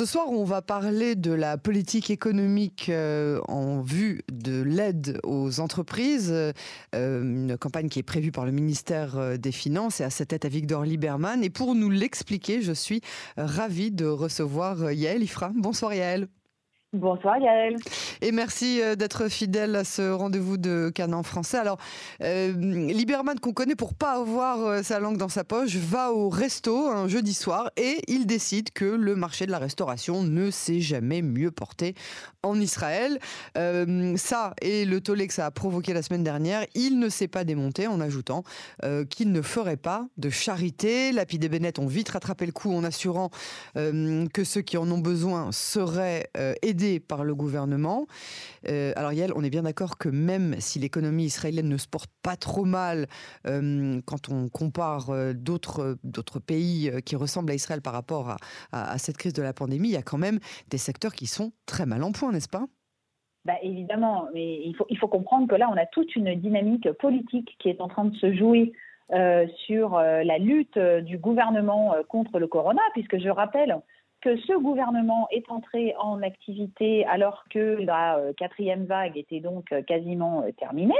ce soir, on va parler de la politique économique euh, en vue de l'aide aux entreprises, euh, une campagne qui est prévue par le ministère euh, des Finances et à sa tête à Victor Lieberman. Et pour nous l'expliquer, je suis ravie de recevoir Yael Ifra. Bonsoir Yael. Bonsoir Yael. Et merci euh, d'être fidèle à ce rendez-vous de Canon français. Alors, euh, Lieberman, qu'on connaît pour pas avoir euh, sa langue dans sa poche, va au resto un jeudi soir et il décide que le marché de la restauration ne s'est jamais mieux porté en Israël. ça et le tollé que ça a provoqué la semaine dernière, il ne s'est pas démonté en ajoutant qu'il ne ferait pas de charité. Lapide et Bennett ont vite rattrapé le coup en assurant que ceux qui en ont besoin seraient aidés par le gouvernement. Euh, alors Yael, on est bien d'accord que même si l'économie israélienne ne se porte pas trop mal euh, quand on compare euh, d'autres pays qui ressemblent à Israël par rapport à, cette crise de la pandémie, il y a quand même des secteurs qui sont très mal en point, n'est-ce pas? Bah, évidemment, mais il faut comprendre que là, on a toute une dynamique politique qui est en train de se jouer sur la lutte du gouvernement contre le corona, puisque je rappelle que ce gouvernement est entré en activité alors que la euh, quatrième vague était donc euh, quasiment euh, terminée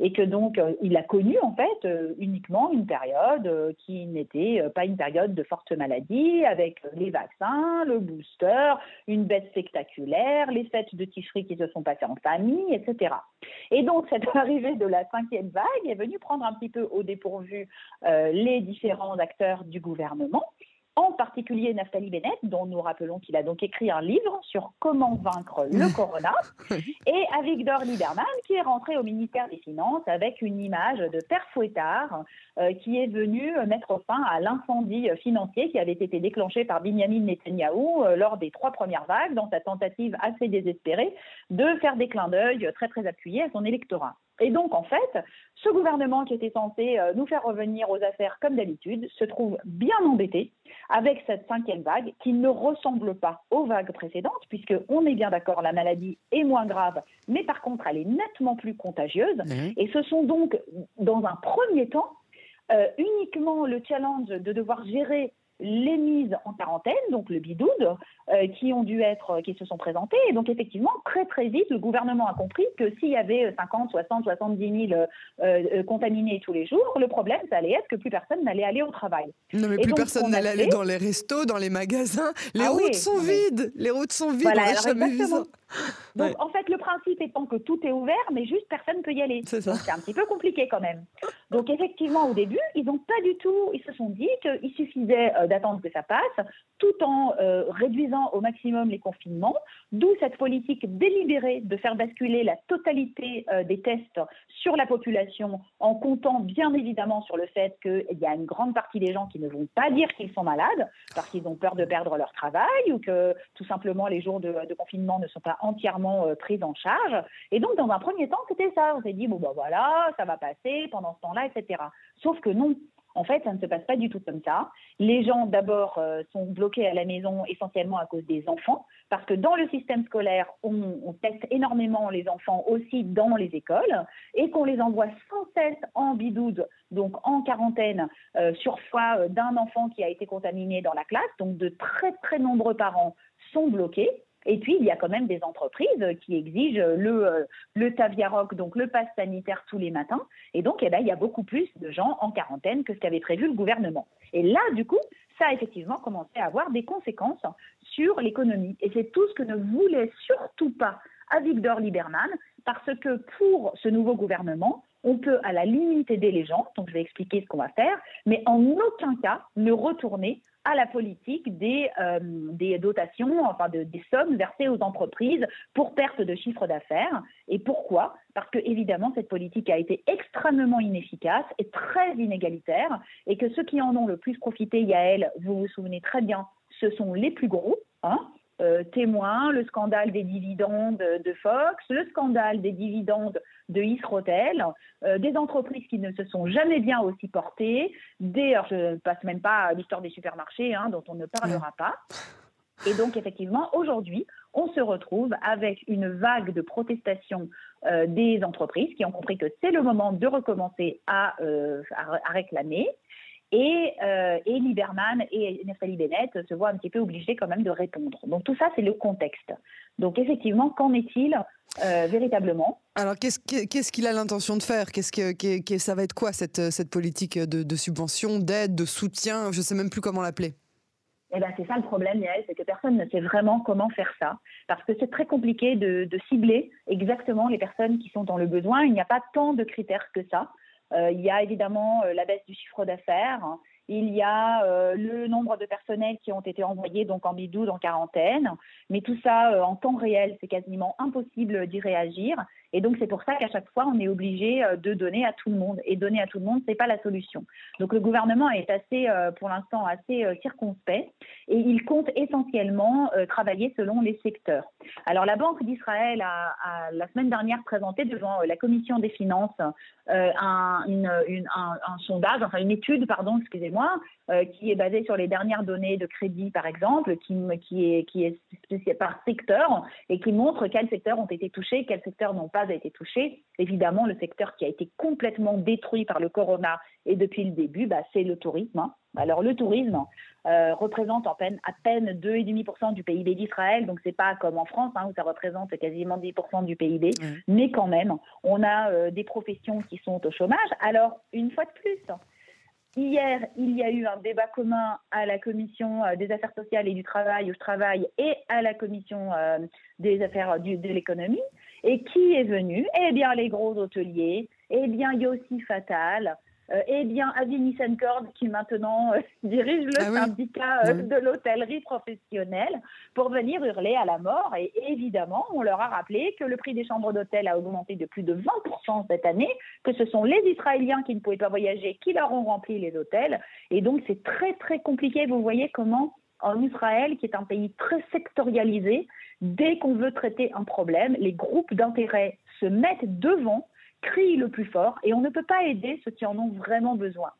et que donc il a connu en fait uniquement une période qui n'était pas une période de forte maladie avec les vaccins, le booster, une baisse spectaculaire, les fêtes de Tifri qui se sont passées en famille, etc. Et donc cette arrivée de la cinquième vague est venue prendre un petit peu au dépourvu les différents acteurs du gouvernement en particulier Naftali Bennett, dont nous rappelons qu'il a donc écrit un livre sur comment vaincre le corona, et Avigdor Lieberman, qui est rentré au ministère des Finances avec une image de père fouettard euh, qui est venu mettre fin à l'incendie financier qui avait été déclenché par Benjamin Netanyahu euh, lors des trois premières vagues, dans sa tentative assez désespérée de faire des clins d'œil très très appuyés à son électorat. Et donc, en fait, ce gouvernement qui était censé euh, nous faire revenir aux affaires comme d'habitude se trouve bien embêté avec cette cinquième vague qui ne ressemble pas aux vagues précédentes, puisque on est bien d'accord, la maladie est moins grave, mais par contre, elle est nettement plus contagieuse. Et ce sont donc, dans un premier temps, euh, uniquement le challenge de devoir gérer les mises en quarantaine, donc le bidoude, euh, qui ont dû être, qui se sont présentées. Et donc effectivement, très très vite, le gouvernement a compris que s'il y avait 50, 60, 70 000 contaminés tous les jours, le problème, ça allait être que plus personne n'allait aller au travail. Non, mais plus personne n'allait aller dans les restos, dans les magasins. Les ah routes sont vides. Les routes sont vides. Voilà, on jamais vu ça. Donc en fait, le principe étant que tout est ouvert, mais juste personne ne peut y aller. C'est un petit peu compliqué quand même. Donc effectivement, au début, ils n'ont pas du tout, ils se sont dit qu'il suffisait euh, d'attendre que ça passe, tout en euh, réduisant au maximum les confinements, d'où cette politique délibérée de faire basculer la totalité euh, des tests sur la population, en comptant bien évidemment sur le fait qu'il y a une grande partie des gens qui ne vont pas dire qu'ils sont malades, parce qu'ils ont peur de perdre leur travail, ou que tout simplement les jours de, de confinement ne sont pas entièrement euh, prise en charge. Et donc, dans un premier temps, c'était ça. On s'est dit, bon, ben voilà, ça va passer pendant ce temps-là, etc. Sauf que non. En fait, ça ne se passe pas du tout comme ça. Les gens, d'abord, euh, sont bloqués à la maison essentiellement à cause des enfants, parce que dans le système scolaire, on, teste énormément les enfants aussi dans les écoles, et qu'on les envoie sans cesse en bidoude, donc en quarantaine, euh, sur foi d'un enfant qui a été contaminé dans la classe. Donc, de très, très nombreux parents sont bloqués. Et puis, il y a quand même des entreprises qui exigent le, euh, le Taviaroc, donc le pass sanitaire tous les matins. Et donc, eh ben, il y a beaucoup plus de gens en quarantaine que ce qu'avait prévu le gouvernement. Et là, du coup, ça a effectivement commencé à avoir des conséquences sur l'économie. Et c'est tout ce que ne voulait surtout pas Avigdor Lieberman, parce que pour ce nouveau gouvernement, on peut à la limite aider les gens, donc je vais expliquer ce qu'on va faire, mais en aucun cas ne retourner à la politique des, euh, dotations, enfin des sommes versées aux entreprises pour perte de chiffre d'affaires. Et pourquoi? Parce que évidemment cette politique a été extrêmement inefficace et très inégalitaire, et que ceux qui en ont le plus profité, Yael, vous vous souvenez très bien, ce sont les plus gros. Hein euh, témoin, le scandale des dividendes de Fox, le scandale des dividendes de Israël, euh, des entreprises qui ne se sont jamais bien aussi portées, des, alors je ne passe même pas à l'histoire des supermarchés hein, dont on ne parlera pas. Et donc effectivement, aujourd'hui, on se retrouve avec une vague de protestation euh, des entreprises qui ont compris que c'est le moment de recommencer à, à réclamer Et, euh, et Lieberman et Naftali Bennett se voient un petit peu obligés quand même de répondre. Donc tout ça, c'est le contexte. Donc effectivement, qu'en est-il euh, véritablement? Alors qu'est-ce qu'il a l'intention de faire? Qu'est-ce que, ça va être quoi cette, cette politique de, subvention, d'aide, de soutien? Je ne sais même plus comment l'appeler. Eh ben, c'est ça le problème, Yael, c'est que personne ne sait vraiment comment faire ça. Parce que c'est très compliqué de, de, cibler exactement les personnes qui sont dans le besoin. Il n'y a pas tant de critères que ça. Euh, il y a évidemment euh, la baisse du chiffre d'affaires. Il y a euh, le nombre de personnels qui ont été envoyés donc en bidou, en quarantaine. Mais tout ça en temps réel, c'est quasiment impossible d'y réagir. Et donc, c'est pour ça qu'à chaque fois, on est obligé euh, de donner à tout le monde. Et donner à tout le monde, ce n'est pas la solution. Donc, le gouvernement est assez, euh, pour l'instant, assez euh, circonspect et il compte essentiellement travailler selon les secteurs. Alors, la Banque d'Israël a, la semaine dernière, présenté devant la Commission des finances un, un, sondage, enfin une étude, pardon, excusez-moi, qui est basée sur les dernières données de crédit, par exemple, qui, qui est, qui est par secteur et qui montre quels secteurs ont été touchés, quels secteurs n'ont pas a été touché. Évidemment, le secteur qui a été complètement détruit par le corona et depuis le début, bah, c'est le tourisme. Hein. Alors le tourisme euh, représente en peine, à peine 2,5% du PIB d'Israël, donc c'est pas comme en France hein, où ça représente quasiment 10% du PIB, mais quand même, on a euh, des professions qui sont au chômage. Alors une fois de plus, Hier, il y a eu un débat commun à la commission euh, des affaires sociales et du travail où je travaille et à la commission des affaires de l'économie. Et qui est venu? Eh bien, les gros hôteliers, eh bien, Yossi Fatal, euh, eh bien, Avi Nissencord, qui maintenant euh, dirige le ah syndicat euh, de l'hôtellerie professionnelle, pour venir hurler à la mort. Et évidemment, on leur a rappelé que le prix des chambres d'hôtel a augmenté de plus de 20% cette année, que ce sont les Israéliens qui ne pouvaient pas voyager qui leur ont rempli les hôtels. Et donc, c'est très, très compliqué. Vous voyez comment en Israël, qui est un pays très sectorialisé, dès qu'on veut traiter un problème, les groupes d'intérêt se mettent devant, crient le plus fort, et on ne peut pas aider ceux qui en ont vraiment besoin.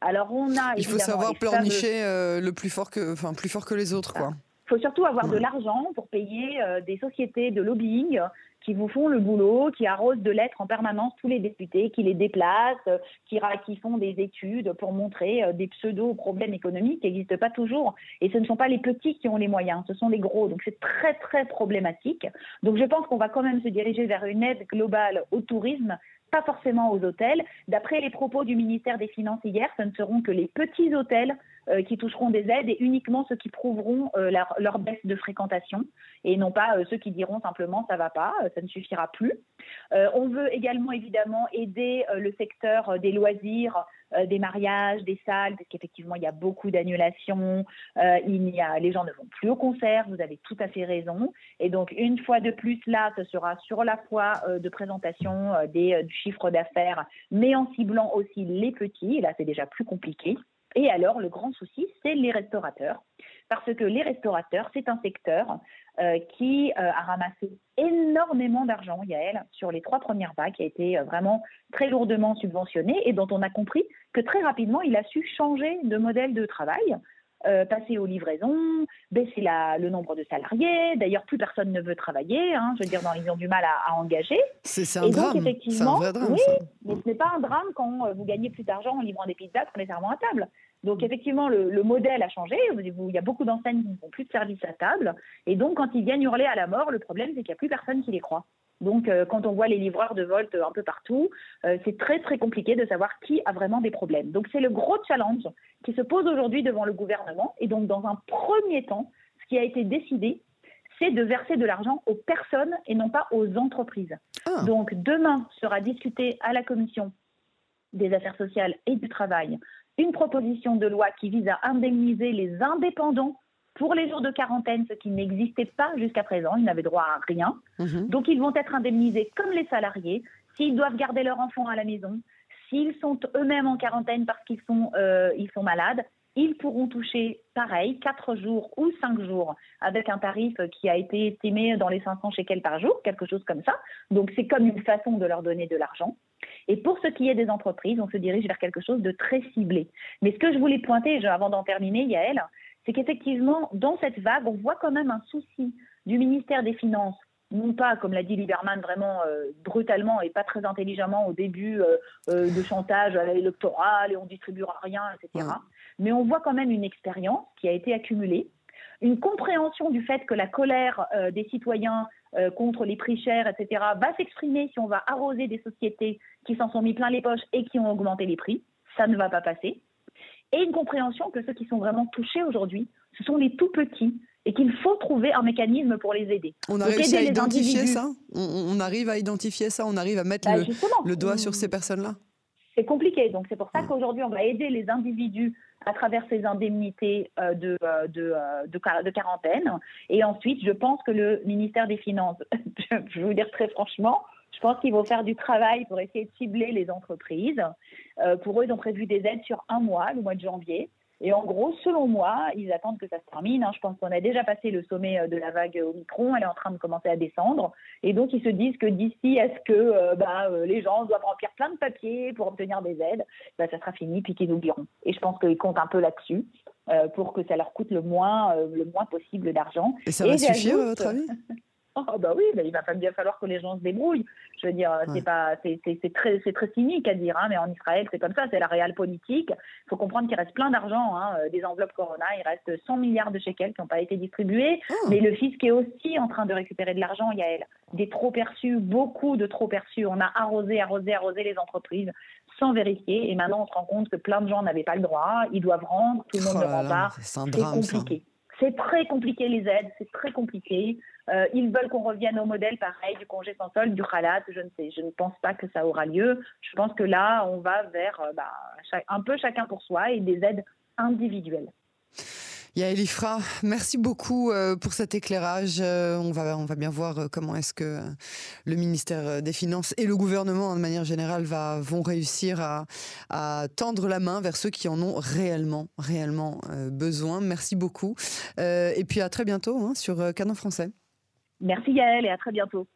Alors on a il faut savoir pleurnicher euh, le plus fort que, enfin plus fort que les autres, quoi. Il faut surtout avoir de l'argent pour payer euh, des sociétés de lobbying qui vous font le boulot, qui arrosent de lettres en permanence tous les députés, qui les déplacent, qui, qui font des études pour montrer euh, des pseudo-problèmes économiques qui n'existent pas toujours. Et ce ne sont pas les petits qui ont les moyens, ce sont les gros. Donc c'est très, très problématique. Donc je pense qu'on va quand même se diriger vers une aide globale au tourisme pas forcément aux hôtels. D'après les propos du ministère des Finances hier, ce ne seront que les petits hôtels euh, qui toucheront des aides et uniquement ceux qui prouveront euh, leur, baisse de fréquentation et non pas euh, ceux qui diront simplement ça va pas, ça ne suffira plus. on veut également évidemment aider le secteur des loisirs, des mariages, des salles, parce qu'effectivement il y a beaucoup d'annulations, les gens ne vont plus au concert, vous avez tout à fait raison. Et donc une fois de plus là, ce sera sur la fois de présentation des, du chiffre d'affaires, mais en ciblant aussi les petits. Et là c'est déjà plus compliqué. Et alors, le grand souci, c'est les restaurateurs, parce que les restaurateurs, c'est un secteur euh, qui euh, a ramassé énormément d'argent, Yael, sur les trois premières vagues, qui a été euh, vraiment très lourdement subventionné et dont on a compris que très rapidement, il a su changer de modèle de travail. Passer aux livraisons, baisser la, le nombre de salariés. D'ailleurs, plus personne ne veut travailler. Hein, je veux dire, ils ont du mal à, engager. C'est un, drame. Effectivement, un drame, oui, mais ce n'est pas un drame quand vous gagnez plus d'argent en livrant des pizzas qu'on les servant à table. Donc effectivement, le, modèle a changé. Il y a beaucoup d'enseignes qui ne font plus de service à table. Et donc, quand ils viennent hurler à la mort, le problème, c'est qu'il n'y a plus personne qui les croit. Donc, euh, quand on voit les livreurs de Volt un peu partout, euh, c'est très, très compliqué de savoir qui a vraiment des problèmes. Donc, c'est le gros challenge qui se pose aujourd'hui devant le gouvernement. Et donc, dans un premier temps, ce qui a été décidé, c'est de verser de l'argent aux personnes et non pas aux entreprises. Ah. Donc, demain sera discuté à la commission des affaires sociales et du travail une proposition de loi qui vise à indemniser les indépendants pour les jours de quarantaine, ce qui n'existait pas jusqu'à présent. Ils n'avaient droit à rien. Mhm. Donc, ils vont être indemnisés comme les salariés s'ils doivent garder leur enfant à la maison, s'ils sont eux-mêmes en quarantaine parce qu'ils sont, euh, ils sont malades. Ils pourront toucher pareil, 4 jours ou 5 jours, avec un tarif qui a été estimé dans les 500 shekels par jour, quelque chose comme ça. Donc c'est comme une façon de leur donner de l'argent. Et pour ce qui est des entreprises, on se dirige vers quelque chose de très ciblé. Mais ce que je voulais pointer, avant d'en terminer, Yael, c'est qu'effectivement, dans cette vague, on voit quand même un souci du ministère des Finances non pas, comme l'a dit Lieberman, vraiment brutalement et pas très intelligemment au début de chantage à l'électoral et on distribuera rien, etc. Mais on voit quand même une expérience qui a été accumulée, une compréhension du fait que la colère des citoyens contre les prix chers, etc., va s'exprimer si on va arroser des sociétés qui s'en sont mis plein les poches et qui ont augmenté les prix. Ça ne va pas passer et une compréhension que ceux qui sont vraiment touchés aujourd'hui, ce sont les tout petits et qu'il faut trouver un mécanisme pour les aider. On a réussi à identifier ça on, arrive à identifier ça On arrive à mettre bah, le, doigt sur ces personnes-là C'est compliqué, donc c'est pour ça qu'aujourd'hui on va aider les individus à travers ces indemnités euh, de, euh, de, euh, de, de, quarantaine. Et ensuite, je pense que le ministère des Finances, je vais vous dire très franchement, je pense qu'ils vont faire du travail pour essayer de cibler les entreprises. Euh, pour eux, ils ont prévu des aides sur un mois, le mois de janvier. Et en gros, selon moi, ils attendent que ça se termine. Hein. Je pense qu'on a déjà passé le sommet euh, de la vague Omicron. Elle est en train de commencer à descendre. Et donc, ils se disent que d'ici à ce que euh, bah, les gens doivent remplir plein de papiers pour obtenir des aides, bah, ça sera fini, puis qu'ils oublieront. Et je pense qu'ils comptent un peu là-dessus. pour que ça leur coûte le moins, le moins possible d'argent. Et ça va suffire, à votre avis? Oh bah oui, il va bien falloir que les gens se débrouillent. Je veux dire, c'est pas, c'est très, c'est très cynique à dire, hein, mais en Israël c'est comme ça, c'est la réelle politique. Il faut comprendre qu'il reste plein d'argent, hein, euh, des enveloppes Corona, il reste 100 milliards de shekels qui n'ont pas été distribués, oh. mais le fisc est aussi en train de récupérer de l'argent. Il y a des trop perçus, beaucoup de trop perçus. On a arrosé, arrosé, arrosé les entreprises sans vérifier, et maintenant on se rend compte que plein de gens n'avaient pas le droit, ils doivent rendre, tout le monde ne oh rend pas. C'est compliqué. C'est très compliqué les aides, c'est très compliqué. Euh, ils veulent qu'on revienne au modèle pareil du congé sans solde, du halat, je ne sais, je ne pense pas que ça aura lieu. Je pense que là, on va vers euh, bah, un peu chacun pour soi et des aides individuelles. Yael Ifra, merci beaucoup euh, pour cet éclairage. On va, on va bien voir comment est-ce que le ministère des Finances et le gouvernement, de manière générale, vont réussir à, tendre la main vers ceux qui en ont réellement, réellement besoin. Merci beaucoup. Et puis à très bientôt hein, sur Canon Français. Merci Yael et à très bientôt.